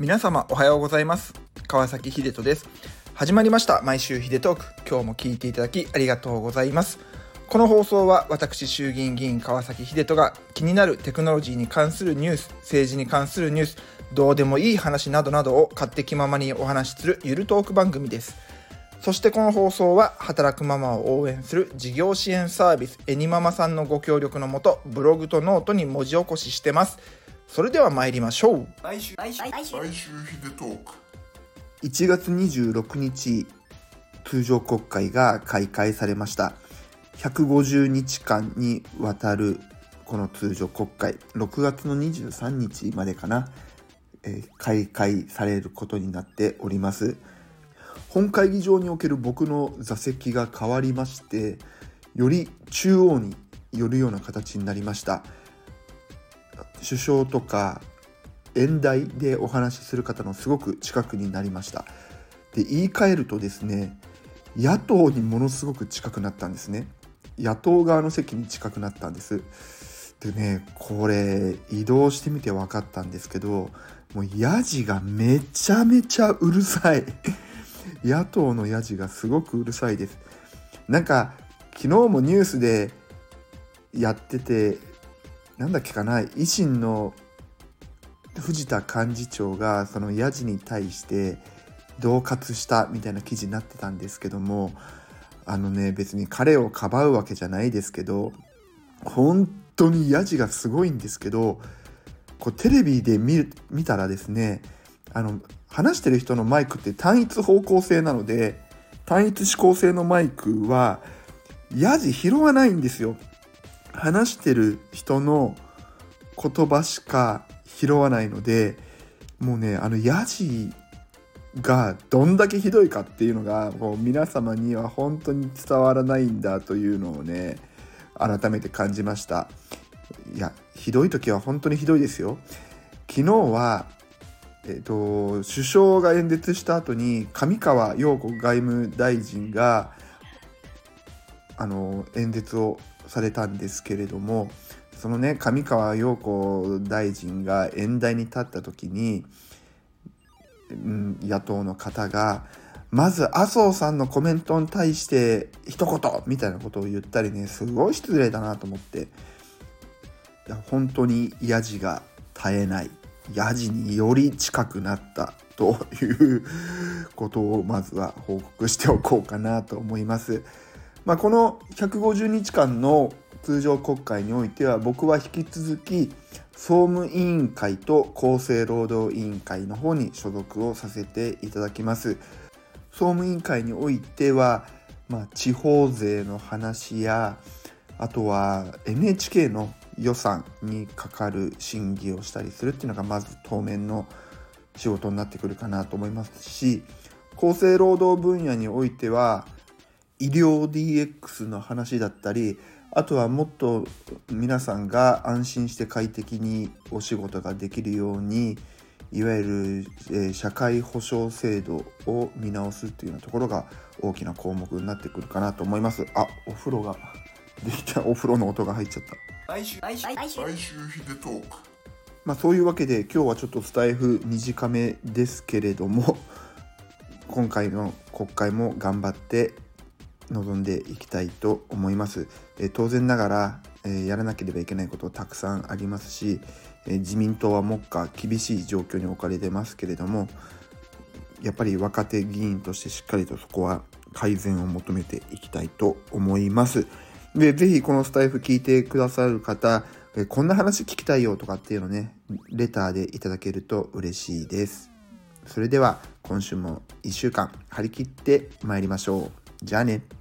皆様おはようございます。川崎秀人です。始まりました。毎週秀トーク。今日も聞いていただきありがとうございます。この放送は私衆議院議員川崎秀人が気になるテクノロジーに関するニュース政治に関するニュースどうでもいい話などなどを勝手気ままにお話しするゆるトーク番組です。そしてこの放送は働くママを応援する事業支援サービスエニママさんのご協力のもとブログとノートに文字起こししてます。それでは参りましょう。来週。来週来週来週ヒデトーク。1月26日通常国会が開会されました。150日間にわたるこの通常国会。6月の23日までかな、えー開会されることになっております。本会議場における僕の座席が変わりましてより中央に寄るような形になりました首相とか演題でお話しする方のすごく近くになりました。で言い換えるとですね野党にものすごく近くなったんですね。野党側の席に近くなったんです。でねこれ移動してみて分かったんですけどもうヤジがめちゃめちゃうるさい。野党のヤジがすごくうるさいです。なんか昨日もニュースでやっててなんだっけかな維新の藤田幹事長がそのヤジに対して恫喝したみたいな記事になってたんですけどもあのね別に彼をかばうわけじゃないですけど本当にヤジがすごいんですけどこうテレビで見見たらですねあの話してる人のマイクって単一方向性なので単一指向性のマイクはヤジ拾わないんですよ。話してる人の言葉しか拾わないのでもうねあのヤジがどんだけひどいかっていうのがもう皆様には本当に伝わらないんだというのをね改めて感じました。いやひどい時は本当にひどいですよ。昨日はえっと首相が演説した後に上川陽子外務大臣があの演説をされたんですけれどもそのね上川陽子大臣が演台に立った時に、うん、野党の方がまず麻生さんのコメントに対して一言みたいなことを言ったりねすごい失礼だなと思っていや本当にヤジが絶えないヤジにより近くなったということをまずは報告しておこうかなと思います。まあ、この150日間の通常国会においては僕は引き続き総務委員会と厚生労働委員会の方に所属をさせていただきます。総務委員会においては、まあ、地方税の話やあとは NHK の予算にかかる審議をしたりするっていうのがまず当面の仕事になってくるかなと思いますし厚生労働分野においては医療 DX の話だったりあとはもっと皆さんが安心して快適にお仕事ができるようにいわゆる、えー社会保障制度を見直すっていうようなところが大きな項目になってくるかなと思います。あお風呂ができた。お風呂の音が入っちゃった。来週来週来週。来週ヒデトーク。まあそういうわけで今日はちょっとスタイフ短めですけれども今回の国会も頑張って臨んでいきたいと思います。えー当然ながら、えーやらなければいけないことたくさんありますし、えー自民党は目下厳しい状況に置かれてますけれどもやっぱり若手議員としてしっかりとそこは改善を求めていきたいと思います。で、ぜひこのスタイフ聞いてくださる方、えーこんな話聞きたいよとかっていうのね、レターでいただけると嬉しいです。それでは今週も1週間張り切って参りましょう。じゃあね。